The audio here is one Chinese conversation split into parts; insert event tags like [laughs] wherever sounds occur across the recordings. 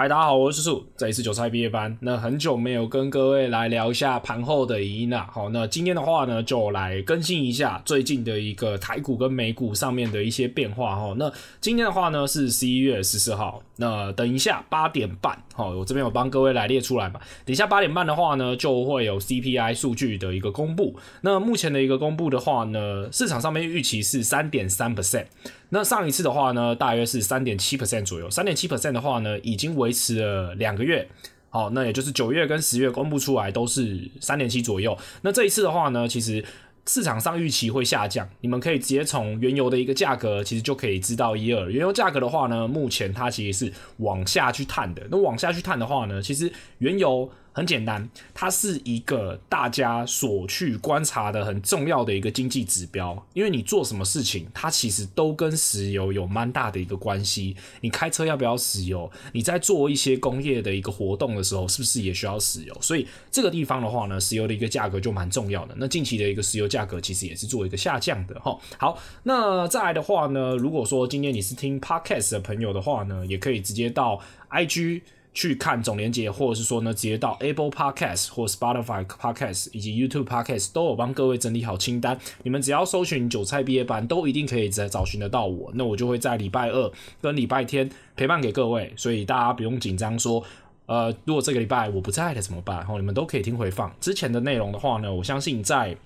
嗨，大家好，我是叔叔，这里是韭菜毕业班。那很久没有跟各位来聊一下盘后的影音了。好，那今天的话呢，就来更新一下最近的一个台股跟美股上面的一些变化哈。那今天的话呢是十一月十四号。那等一下八点半，好，我这边有帮各位来列出来嘛。等一下八点半的话呢，就会有 CPI 数据的一个公布。那目前的一个公布的话呢，市场上面预期是三点三 percent。那上一次的话呢，大约是三点七 percent 左右。三点七 percent 的话呢，已经维持了两个月。好，那也就是九月跟十月公布出来都是三点七左右。那这一次的话呢，其实市场上预期会下降。你们可以直接从原油的一个价格，其实就可以知道一二。原油价格的话呢，目前它其实是往下去探的。那往下去探的话呢，其实原油。很简单，它是一个大家所去观察的很重要的一个经济指标，因为你做什么事情，它其实都跟石油有蛮大的一个关系。你开车要不要石油？你在做一些工业的一个活动的时候，是不是也需要石油？所以这个地方的话呢，石油的一个价格就蛮重要的。那近期的一个石油价格其实也是做一个下降的哈。好，那再来的话呢，如果说今天你是听 Podcast 的朋友的话呢，也可以直接到 IG。去看总连结，或者是说呢，直接到 Apple Podcast 或 Spotify Podcast 以及 YouTube Podcast 都有帮各位整理好清单。你们只要搜寻“韭菜毕业班”，都一定可以再找寻得到我。那我就会在礼拜二跟礼拜天陪伴给各位，所以大家不用紧张说，呃，如果这个礼拜我不在了怎么办？然后你们都可以听回放之前的内容的话呢，我相信在。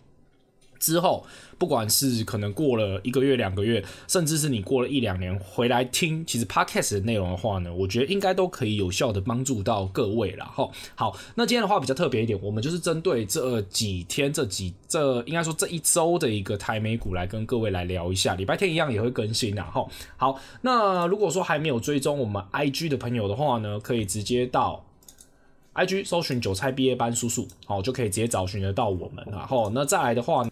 之后，不管是可能过了一个月、两个月，甚至是你过了一两年回来听，其实 Podcast 的内容的话呢，我觉得应该都可以有效的帮助到各位了哈。好，那今天的话比较特别一点，我们就是针对这几天、这几这应该说这一周的一个台美股来跟各位来聊一下。礼拜天一样也会更新的哈。好，那如果说还没有追踪我们 IG 的朋友的话呢，可以直接到 IG 搜寻“韭菜毕业班叔叔”，好，就可以直接找寻得到我们。然后，那再来的话。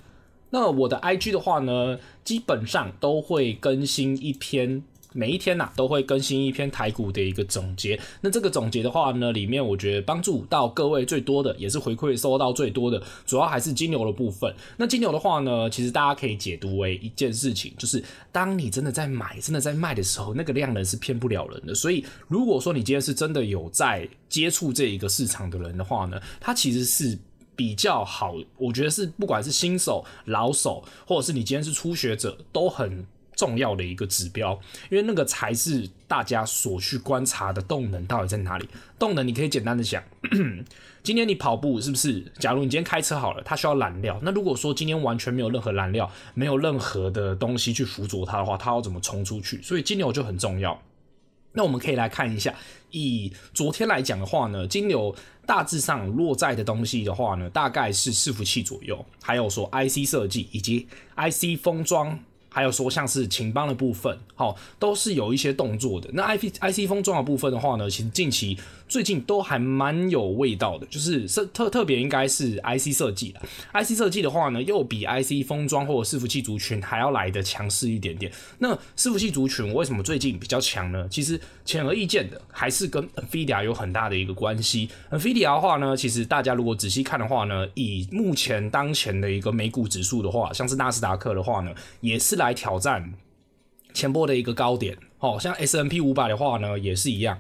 那我的 IG 的话呢，基本上都会更新一篇，每一天呐、啊、都会更新一篇台股的一个总结。那这个总结的话呢，里面我觉得帮助到各位最多的，也是回馈收到最多的，主要还是金牛的部分。那金牛的话呢，其实大家可以解读为一件事情，就是当你真的在买、真的在卖的时候，那个量能是骗不了人的。所以如果说你今天是真的有在接触这一个市场的人的话呢，它其实是。比较好，我觉得是不管是新手、老手，或者是你今天是初学者，都很重要的一个指标，因为那个才是大家所去观察的动能到底在哪里。动能你可以简单的想，[clears throat] 今天你跑步是不是？假如你今天开车好了，它需要燃料。那如果说今天完全没有任何燃料，没有任何的东西去辅佐它的话，它要怎么冲出去？所以金牛就很重要。那我们可以来看一下，以昨天来讲的话呢，金牛大致上落在的东西的话呢，大概是伺服器左右，还有说 IC 设计以及 IC 封装。还有说像是秦邦的部分，好，都是有一些动作的。那 I P I C 封装的部分的话呢，其实近期最近都还蛮有味道的，就是设特特别应该是 I C 设计的。I C 设计的话呢，又比 I C 封装或者伺服器族群还要来得强势一点点。那伺服器族群为什么最近比较强呢？其实显而易见的，还是跟 NVIDIA 有很大的一个关系。NVIDIA 的话呢，其实大家如果仔细看的话呢，以目前当前的一个美股指数的话，像是纳斯达克的话呢，也是。来挑战前波的一个高点，哦，像 S&P 五百的话呢，也是一样，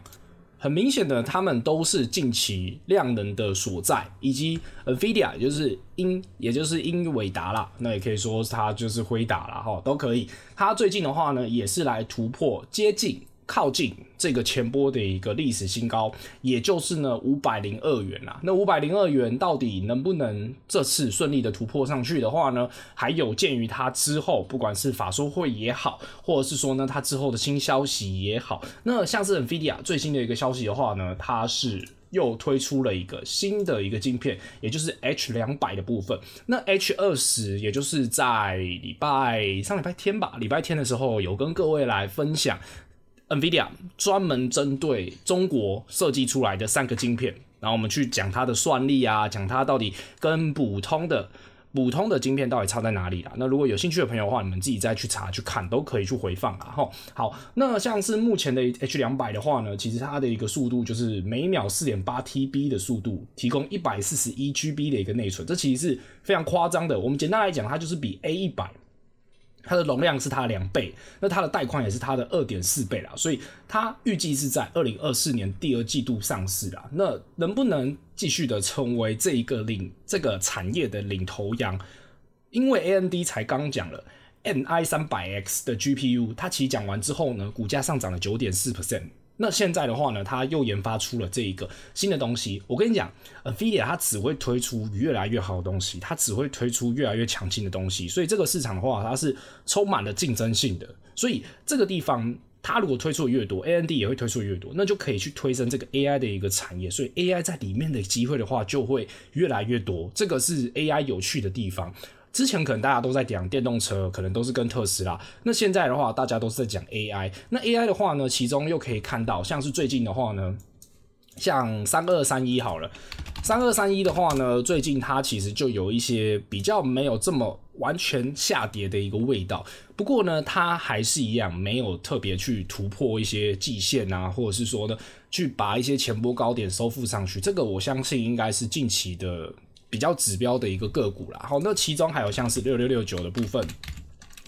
很明显的，他们都是近期量能的所在，以及 NVIDIA 就是英，也就是英伟达啦，那也可以说它就是辉达啦，哈，都可以。它最近的话呢，也是来突破接近。靠近这个前波的一个历史新高，也就是呢五百零二元啦。那五百零二元到底能不能这次顺利的突破上去的话呢？还有鉴于它之后不管是法说会也好，或者是说呢它之后的新消息也好，那像是 NVIDIA 最新的一个消息的话呢，它是又推出了一个新的一个晶片，也就是 H 两百的部分。那 H 二十也就是在礼拜上礼拜天吧，礼拜天的时候有跟各位来分享。NVIDIA 专门针对中国设计出来的三个晶片，然后我们去讲它的算力啊，讲它到底跟普通的普通的晶片到底差在哪里啦。那如果有兴趣的朋友的话，你们自己再去查去看，都可以去回放啊。哈，好，那像是目前的 H 两百的话呢，其实它的一个速度就是每秒四点八 TB 的速度，提供一百四十一 GB 的一个内存，这其实是非常夸张的。我们简单来讲，它就是比 A 一百。它的容量是它的两倍，那它的带宽也是它的二点四倍啦，所以它预计是在二零二四年第二季度上市啦。那能不能继续的成为这一个领这个产业的领头羊？因为 A N D 才刚讲了 N I 三百 X 的 GPU，它其实讲完之后呢，股价上涨了九点四 percent。那现在的话呢，它又研发出了这一个新的东西。我跟你讲，NVIDIA 它只会推出越来越好的东西，它只会推出越来越强劲的东西。所以这个市场的话，它是充满了竞争性的。所以这个地方，它如果推出的越多，AMD 也会推出越多，那就可以去推升这个 AI 的一个产业。所以 AI 在里面的机会的话，就会越来越多。这个是 AI 有趣的地方。之前可能大家都在讲电动车，可能都是跟特斯拉。那现在的话，大家都是在讲 AI。那 AI 的话呢，其中又可以看到，像是最近的话呢，像三二三一好了，三二三一的话呢，最近它其实就有一些比较没有这么完全下跌的一个味道。不过呢，它还是一样没有特别去突破一些季线啊，或者是说呢，去把一些前波高点收复上去。这个我相信应该是近期的。比较指标的一个个股啦，好，那其中还有像是六六六九的部分，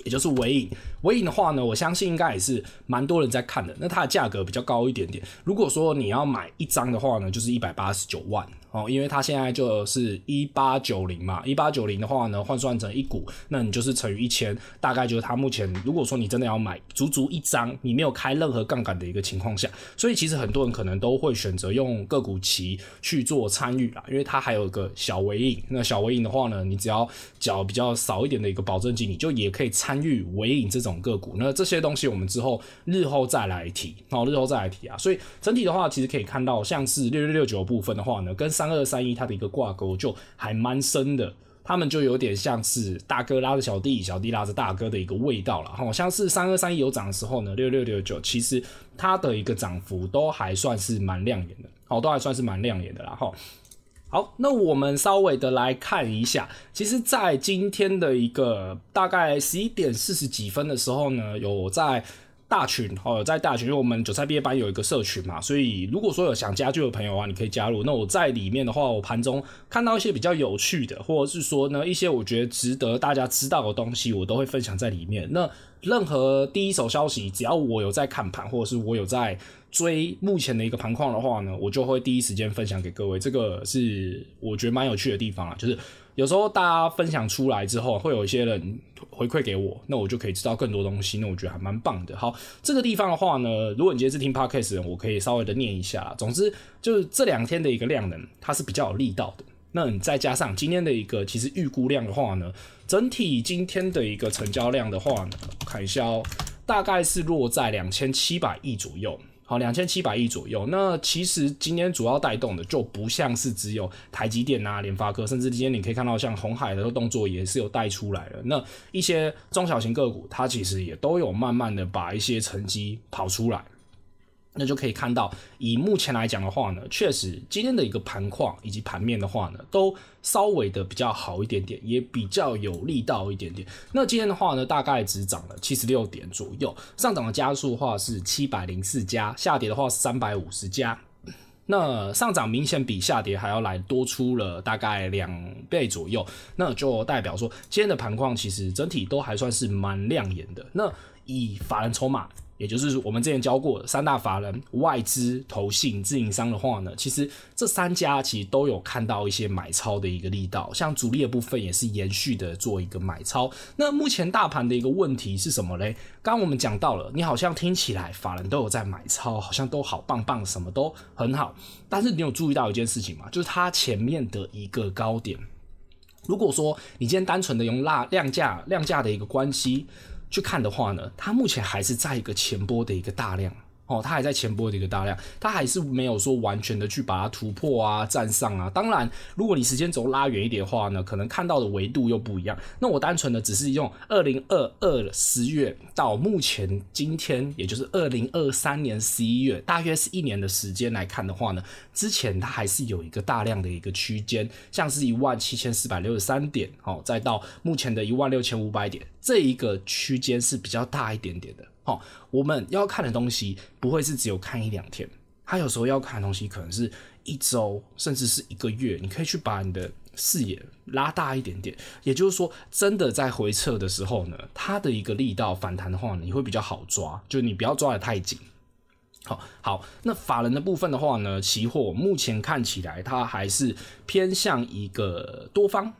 也就是尾影，尾影的话呢，我相信应该也是蛮多人在看的，那它的价格比较高一点点，如果说你要买一张的话呢，就是一百八十九万。哦，因为它现在就是一八九零嘛，一八九零的话呢，换算成一股，那你就是乘以一千，大概就是它目前，如果说你真的要买足足一张，你没有开任何杠杆的一个情况下，所以其实很多人可能都会选择用个股期去做参与啦，因为它还有个小尾影，那小尾影的话呢，你只要缴比较少一点的一个保证金，你就也可以参与尾影这种个股。那这些东西我们之后日后再来提，哦，日后再来提啊。所以整体的话，其实可以看到，像是六六六九部分的话呢，跟三三二三一它的一个挂钩就还蛮深的，他们就有点像是大哥拉着小弟，小弟拉着大哥的一个味道了好。像是三二三一有涨的时候呢，六六六九其实它的一个涨幅都还算是蛮亮眼的，好，都还算是蛮亮眼的啦哈。好，那我们稍微的来看一下，其实，在今天的一个大概十一点四十几分的时候呢，有在。大群哦，在大群，因为我们韭菜毕业班有一个社群嘛，所以如果说有想加入的朋友啊，你可以加入。那我在里面的话，我盘中看到一些比较有趣的，或者是说呢，一些我觉得值得大家知道的东西，我都会分享在里面。那任何第一手消息，只要我有在看盘，或者是我有在追目前的一个盘况的话呢，我就会第一时间分享给各位。这个是我觉得蛮有趣的地方啊，就是。有时候大家分享出来之后，会有一些人回馈给我，那我就可以知道更多东西，那我觉得还蛮棒的。好，这个地方的话呢，如果你今天是听 Podcast 的人，我可以稍微的念一下。总之，就是这两天的一个量能，它是比较有力道的。那你再加上今天的一个其实预估量的话呢，整体今天的一个成交量的话呢，看一下哦，大概是落在两千七百亿左右。好，两千七百亿左右。那其实今天主要带动的就不像是只有台积电啊、联发科，甚至今天你可以看到像红海的动作也是有带出来了。那一些中小型个股，它其实也都有慢慢的把一些成绩跑出来。那就可以看到，以目前来讲的话呢，确实今天的一个盘况以及盘面的话呢，都稍微的比较好一点点，也比较有力道一点点。那今天的话呢，大概只涨了七十六点左右，上涨的家数的话是七百零四家，下跌的话是三百五十家。那上涨明显比下跌还要来多出了大概两倍左右，那就代表说今天的盘况其实整体都还算是蛮亮眼的。那以法人筹码。也就是我们之前教过的三大法人、外资、投信、自营商的话呢，其实这三家其实都有看到一些买超的一个力道，像主力的部分也是延续的做一个买超。那目前大盘的一个问题是什么嘞？刚刚我们讲到了，你好像听起来法人都有在买超，好像都好棒棒，什么都很好。但是你有注意到一件事情吗？就是它前面的一个高点，如果说你今天单纯的用拉量价量价的一个关系。去看的话呢，它目前还是在一个前波的一个大量。哦，它还在前波的一个大量，它还是没有说完全的去把它突破啊、站上啊。当然，如果你时间轴拉远一点的话呢，可能看到的维度又不一样。那我单纯的只是用二零二二十月到目前今天，也就是二零二三年十一月，大约是一年的时间来看的话呢，之前它还是有一个大量的一个区间，像是一万七千四百六十三点，哦，再到目前的一万六千五百点，这一个区间是比较大一点点的。好，我们要看的东西不会是只有看一两天，它有时候要看的东西可能是一周，甚至是一个月。你可以去把你的视野拉大一点点，也就是说，真的在回撤的时候呢，它的一个力道反弹的话，你会比较好抓，就你不要抓得太紧。好，好，那法人的部分的话呢，期货目前看起来它还是偏向一个多方，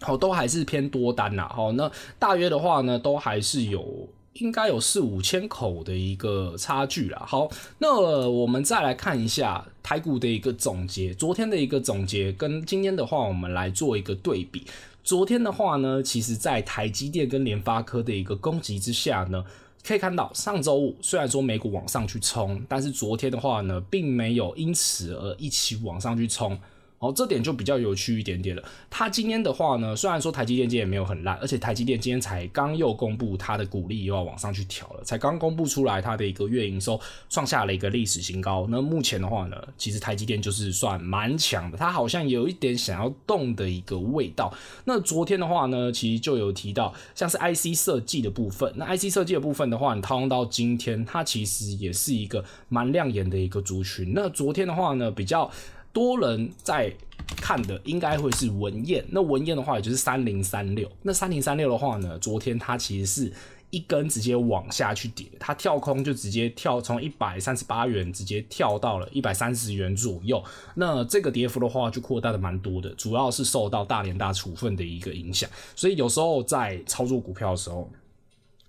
好，都还是偏多单呐。好，那大约的话呢，都还是有。应该有四五千口的一个差距啦。好，那我们再来看一下台股的一个总结，昨天的一个总结跟今天的话，我们来做一个对比。昨天的话呢，其实在台积电跟联发科的一个攻击之下呢，可以看到上周五虽然说美股往上去冲，但是昨天的话呢，并没有因此而一起往上去冲。哦，这点就比较有趣一点点了。它今天的话呢，虽然说台积电今天也没有很烂，而且台积电今天才刚又公布它的股利又要往上去调了，才刚公布出来它的一个月营收创下了一个历史新高。那目前的话呢，其实台积电就是算蛮强的，它好像有一点想要动的一个味道。那昨天的话呢，其实就有提到像是 IC 设计的部分，那 IC 设计的部分的话，你套用到今天，它其实也是一个蛮亮眼的一个族群。那昨天的话呢，比较。多人在看的应该会是文彦，那文彦的话也就是三零三六，那三零三六的话呢，昨天它其实是一根直接往下去跌，它跳空就直接跳从一百三十八元直接跳到了一百三十元左右，那这个跌幅的话就扩大的蛮多的，主要是受到大连大处分的一个影响，所以有时候在操作股票的时候，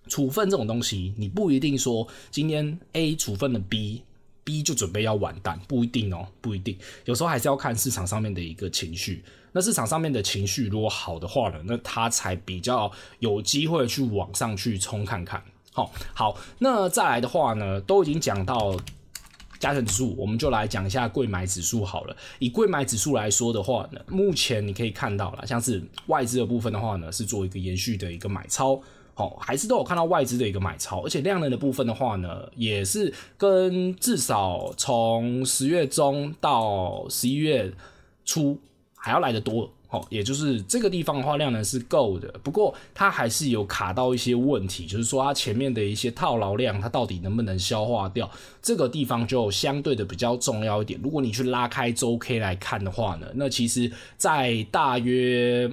处分这种东西，你不一定说今天 A 处分了 B。B 就准备要完蛋，不一定哦，不一定，有时候还是要看市场上面的一个情绪。那市场上面的情绪如果好的话呢，那它才比较有机会去往上去冲看看。好，好，那再来的话呢，都已经讲到加权指数，我们就来讲一下贵买指数好了。以贵买指数来说的话呢，目前你可以看到了，像是外资的部分的话呢，是做一个延续的一个买超。好，还是都有看到外资的一个买超，而且量能的部分的话呢，也是跟至少从十月中到十一月初还要来得多。哦，也就是这个地方的话，量能是够的。不过它还是有卡到一些问题，就是说它前面的一些套牢量，它到底能不能消化掉？这个地方就相对的比较重要一点。如果你去拉开周 K 来看的话呢，那其实在大约。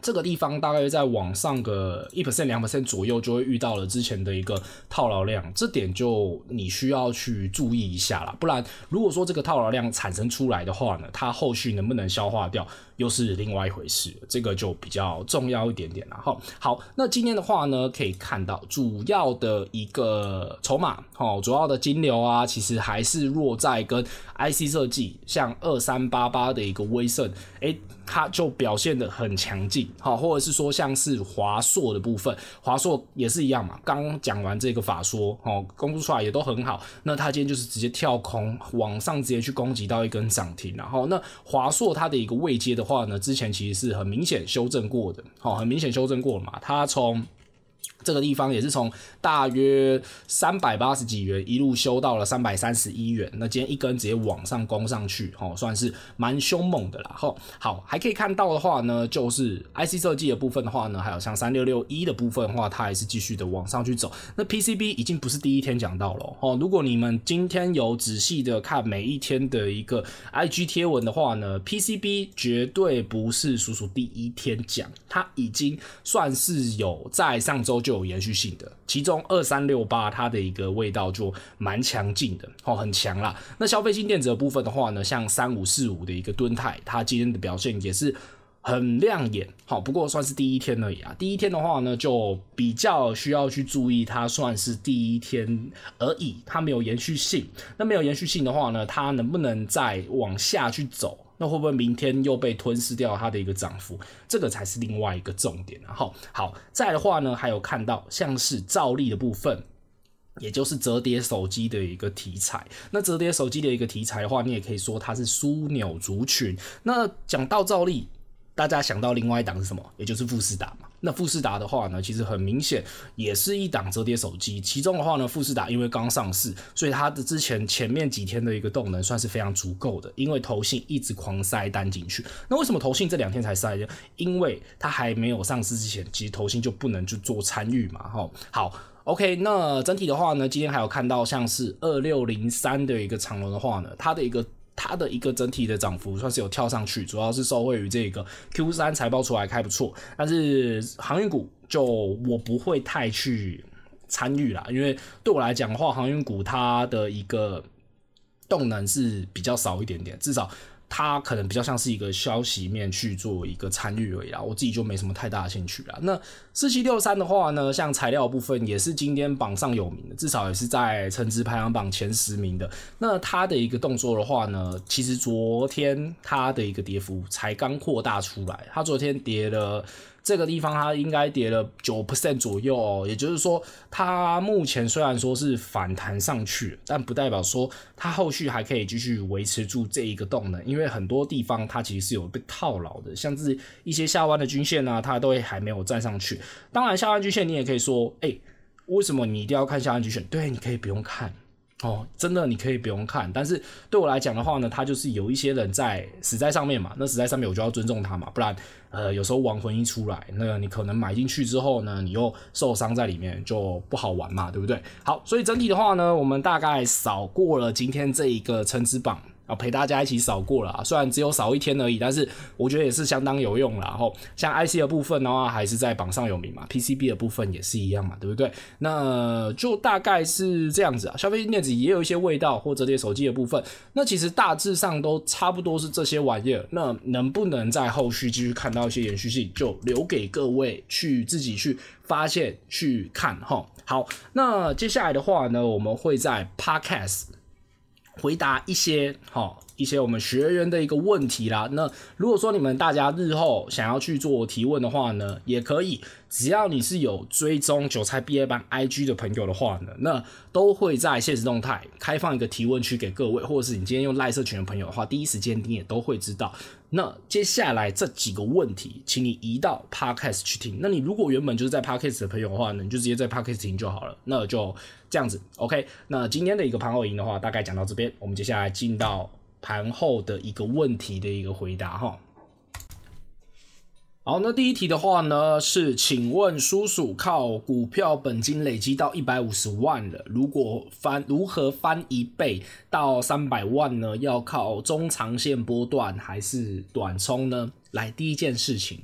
这个地方大概在往上个一 percent 两 percent 左右，就会遇到了之前的一个套牢量，这点就你需要去注意一下啦。不然，如果说这个套牢量产生出来的话呢，它后续能不能消化掉？又是另外一回事，这个就比较重要一点点了哈。好，那今天的话呢，可以看到主要的一个筹码，哈，主要的金流啊，其实还是落在跟 IC 设计，像二三八八的一个威盛，诶，它就表现得很强劲，好，或者是说像是华硕的部分，华硕也是一样嘛，刚讲完这个法说，哦，公布出来也都很好，那它今天就是直接跳空往上，直接去攻击到一根涨停，然后那华硕它的一个位阶的。话呢，之前其实是很明显修正过的，好，很明显修正过了嘛，它从。这个地方也是从大约三百八十几元一路修到了三百三十一元，那今天一根直接往上攻上去，哦，算是蛮凶猛的啦。好，好，还可以看到的话呢，就是 IC 设计的部分的话呢，还有像三六六一的部分的话，它还是继续的往上去走。那 PCB 已经不是第一天讲到了哦，如果你们今天有仔细的看每一天的一个 IG 贴文的话呢，PCB 绝对不是叔叔第一天讲，它已经算是有在上周。就有延续性的，其中二三六八它的一个味道就蛮强劲的哦，很强啦。那消费性电子的部分的话呢，像三五四五的一个敦泰，它今天的表现也是很亮眼。好，不过算是第一天而已啊。第一天的话呢，就比较需要去注意，它算是第一天而已，它没有延续性。那没有延续性的话呢，它能不能再往下去走？那会不会明天又被吞噬掉它的一个涨幅？这个才是另外一个重点。然后好，再的话呢，还有看到像是兆利的部分，也就是折叠手机的一个题材。那折叠手机的一个题材的话，你也可以说它是枢纽族群。那讲到兆利。大家想到另外一档是什么？也就是富士达嘛。那富士达的话呢，其实很明显也是一档折叠手机。其中的话呢，富士达因为刚上市，所以它的之前前面几天的一个动能算是非常足够的。因为投信一直狂塞单进去。那为什么投信这两天才塞呢？因为它还没有上市之前，其实投信就不能去做参与嘛。哈，好，OK。那整体的话呢，今天还有看到像是二六零三的一个长龙的话呢，它的一个。它的一个整体的涨幅算是有跳上去，主要是受惠于这个 Q 三财报出来开不错，但是航运股就我不会太去参与啦，因为对我来讲的话，航运股它的一个动能是比较少一点点，至少。它可能比较像是一个消息面去做一个参与而已啦，我自己就没什么太大的兴趣啦。那四七六三的话呢，像材料部分也是今天榜上有名的，至少也是在成值排行榜前十名的。那它的一个动作的话呢，其实昨天它的一个跌幅才刚扩大出来，它昨天跌了。这个地方它应该跌了九 percent 左右哦，也就是说，它目前虽然说是反弹上去，但不代表说它后续还可以继续维持住这一个动能，因为很多地方它其实是有被套牢的，像是一些下弯的均线啊，它都还没有站上去。当然，下弯均线你也可以说，哎，为什么你一定要看下弯均线？对，你可以不用看。哦，真的你可以不用看，但是对我来讲的话呢，他就是有一些人在死在上面嘛，那死在上面我就要尊重他嘛，不然呃有时候亡魂一出来，那你可能买进去之后呢，你又受伤在里面就不好玩嘛，对不对？好，所以整体的话呢，我们大概扫过了今天这一个称之榜。啊，陪大家一起扫过了，虽然只有扫一天而已，但是我觉得也是相当有用了。然后像 IC 的部分的话，还是在榜上有名嘛，PCB 的部分也是一样嘛，对不对？那就大概是这样子啊。消费电子也有一些味道，或者这些手机的部分，那其实大致上都差不多是这些玩意儿。那能不能在后续继续看到一些延续性，就留给各位去自己去发现去看哈。好，那接下来的话呢，我们会在 Podcast。回答一些好一些我们学员的一个问题啦。那如果说你们大家日后想要去做提问的话呢，也可以。只要你是有追踪韭菜毕业班 IG 的朋友的话呢，那都会在现实动态开放一个提问区给各位，或者是你今天用赖社群的朋友的话，第一时间你也都会知道。那接下来这几个问题，请你移到 Podcast 去听。那你如果原本就是在 Podcast 的朋友的话呢，你就直接在 Podcast 听就好了。那就这样子，OK。那今天的一个盘后营的话，大概讲到这边，我们接下来进到盘后的一个问题的一个回答哈。好，那第一题的话呢，是请问叔叔靠股票本金累积到一百五十万了，如果翻如何翻一倍到三百万呢？要靠中长线波段还是短冲呢？来，第一件事情。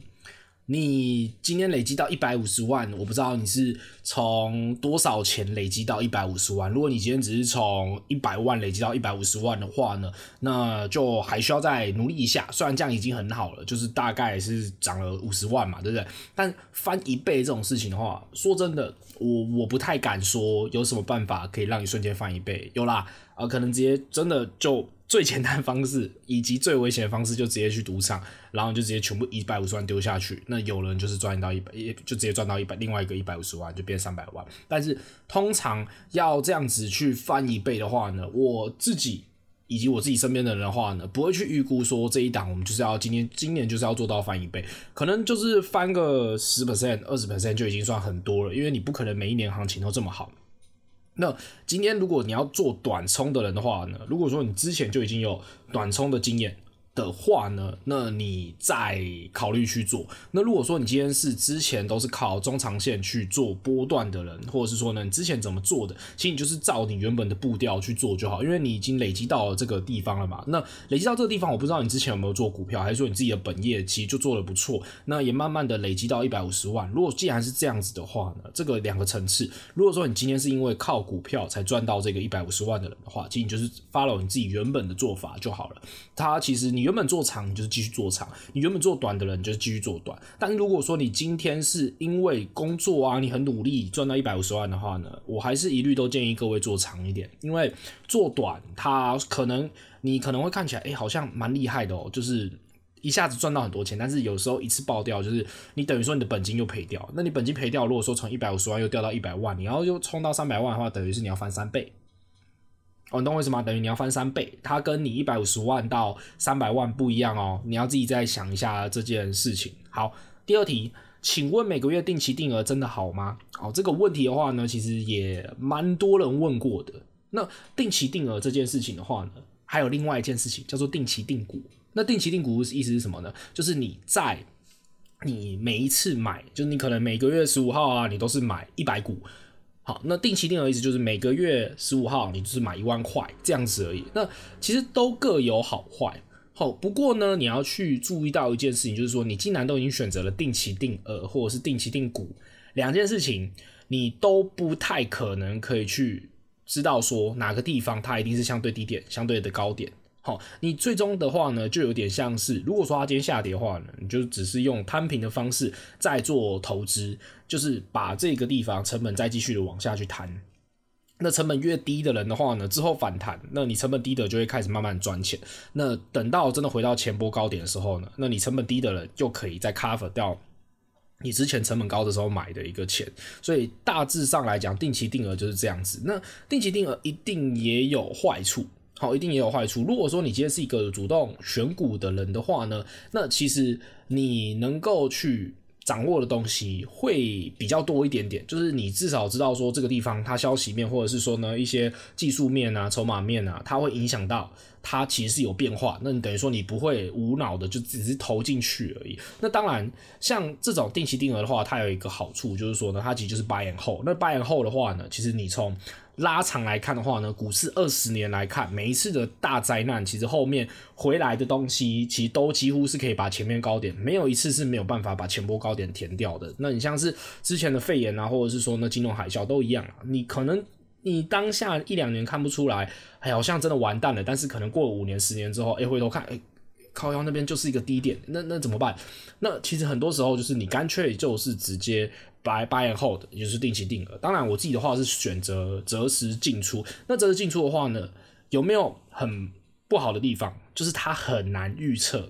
你今天累积到一百五十万，我不知道你是从多少钱累积到一百五十万。如果你今天只是从一百万累积到一百五十万的话呢，那就还需要再努力一下。虽然这样已经很好了，就是大概是涨了五十万嘛，对不对？但翻一倍这种事情的话，说真的，我我不太敢说有什么办法可以让你瞬间翻一倍。有啦，啊、可能直接真的就。最简单方式 [laughs] 以及最危险的方式，就直接去赌场，然后就直接全部一百五十万丢下去。那有人就是赚到一百，也就直接赚到一百，另外一个一百五十万就变三百万。但是通常要这样子去翻一倍的话呢，我自己以及我自己身边的人的话呢，不会去预估说这一档我们就是要今年今年就是要做到翻一倍，可能就是翻个十 percent、二十 percent 就已经算很多了，因为你不可能每一年行情都这么好。那今天如果你要做短冲的人的话呢，如果说你之前就已经有短冲的经验。的话呢，那你再考虑去做。那如果说你今天是之前都是靠中长线去做波段的人，或者是说呢，你之前怎么做的，其实你就是照你原本的步调去做就好，因为你已经累积到了这个地方了嘛。那累积到这个地方，我不知道你之前有没有做股票，还是说你自己的本业其实就做得不错，那也慢慢的累积到一百五十万。如果既然是这样子的话呢，这个两个层次，如果说你今天是因为靠股票才赚到这个一百五十万的人的话，其实你就是 follow 你自己原本的做法就好了。它其实你。原本做长，你就是继续做长；你原本做短的人，你就是继续做短。但如果说你今天是因为工作啊，你很努力赚到一百五十万的话呢，我还是一律都建议各位做长一点，因为做短，它可能你可能会看起来，哎、好像蛮厉害的哦，就是一下子赚到很多钱。但是有时候一次爆掉，就是你等于说你的本金又赔掉。那你本金赔掉，如果说从一百五十万又掉到一百万，你要又冲到三百万的话，等于是你要翻三倍。哦，你懂为什么？等于你要翻三倍，它跟你一百五十万到三百万不一样哦。你要自己再想一下这件事情。好，第二题，请问每个月定期定额真的好吗？哦，这个问题的话呢，其实也蛮多人问过的。那定期定额这件事情的话呢，还有另外一件事情叫做定期定股。那定期定股意思是什么呢？就是你在你每一次买，就是你可能每个月十五号啊，你都是买一百股。好，那定期定额意思就是每个月十五号你就是买一万块这样子而已。那其实都各有好坏。好，不过呢，你要去注意到一件事情，就是说你既然都已经选择了定期定额或者是定期定股两件事情，你都不太可能可以去知道说哪个地方它一定是相对低点、相对的高点。好，你最终的话呢，就有点像是，如果说它今天下跌的话呢，你就只是用摊平的方式在做投资，就是把这个地方成本再继续的往下去摊。那成本越低的人的话呢，之后反弹，那你成本低的就会开始慢慢赚钱。那等到真的回到前波高点的时候呢，那你成本低的人就可以再 cover 掉你之前成本高的时候买的一个钱。所以大致上来讲，定期定额就是这样子。那定期定额一定也有坏处。好，一定也有坏处。如果说你今天是一个主动选股的人的话呢，那其实你能够去掌握的东西会比较多一点点。就是你至少知道说这个地方它消息面，或者是说呢一些技术面啊、筹码面啊，它会影响到它其实是有变化。那你等于说你不会无脑的就只是投进去而已。那当然，像这种定期定额的话，它有一个好处就是说呢，它其实就是 buy and hold。那 buy and hold 的话呢，其实你从拉长来看的话呢，股市二十年来看，每一次的大灾难，其实后面回来的东西，其实都几乎是可以把前面高点，没有一次是没有办法把前波高点填掉的。那你像是之前的肺炎啊，或者是说那金融海啸都一样啊，你可能你当下一两年看不出来，哎，好像真的完蛋了，但是可能过五年、十年之后，哎，回头看，哎。靠腰那边就是一个低点，那那怎么办？那其实很多时候就是你干脆就是直接 buy buy and hold，也就是定期定额。当然我自己的话是选择择时进出。那择时进出的话呢，有没有很不好的地方？就是它很难预测，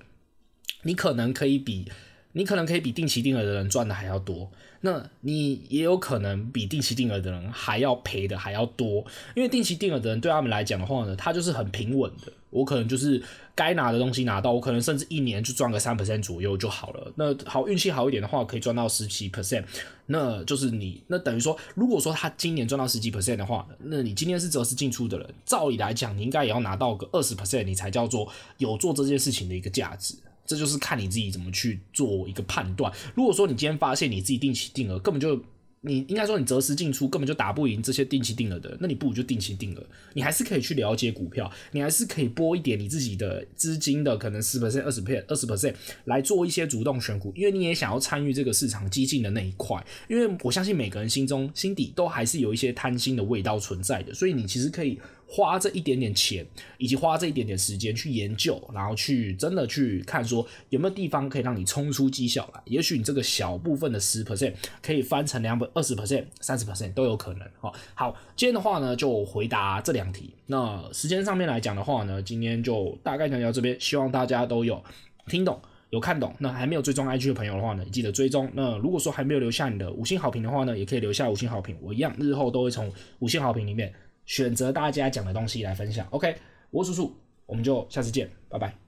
你可能可以比你可能可以比定期定额的人赚的还要多。那你也有可能比定期定额的人还要赔的还要多，因为定期定额的人对他们来讲的话呢，他就是很平稳的。我可能就是该拿的东西拿到，我可能甚至一年就赚个三 percent 左右就好了。那好，运气好一点的话，可以赚到十几 percent。那就是你，那等于说，如果说他今年赚到十几 percent 的话，那你今天是择时进出的人，照理来讲，你应该也要拿到个二十 percent，你才叫做有做这件事情的一个价值。这就是看你自己怎么去做一个判断。如果说你今天发现你自己定期定额根本就，你应该说你择时进出根本就打不赢这些定期定额的，那你不如就定期定额，你还是可以去了解股票，你还是可以拨一点你自己的资金的可能十 percent、二十 percent、二十 percent 来做一些主动选股，因为你也想要参与这个市场激进的那一块。因为我相信每个人心中心底都还是有一些贪心的味道存在的，所以你其实可以。花这一点点钱，以及花这一点点时间去研究，然后去真的去看说有没有地方可以让你冲出绩效来。也许你这个小部分的十 percent 可以翻成两百二十 percent、三十 percent 都有可能。哈，好，今天的话呢就回答这两题。那时间上面来讲的话呢，今天就大概讲到这边，希望大家都有听懂、有看懂。那还没有追踪 IG 的朋友的话呢，记得追踪。那如果说还没有留下你的五星好评的话呢，也可以留下五星好评。我一样日后都会从五星好评里面。选择大家讲的东西来分享，OK，我是叔叔，我们就下次见，拜拜。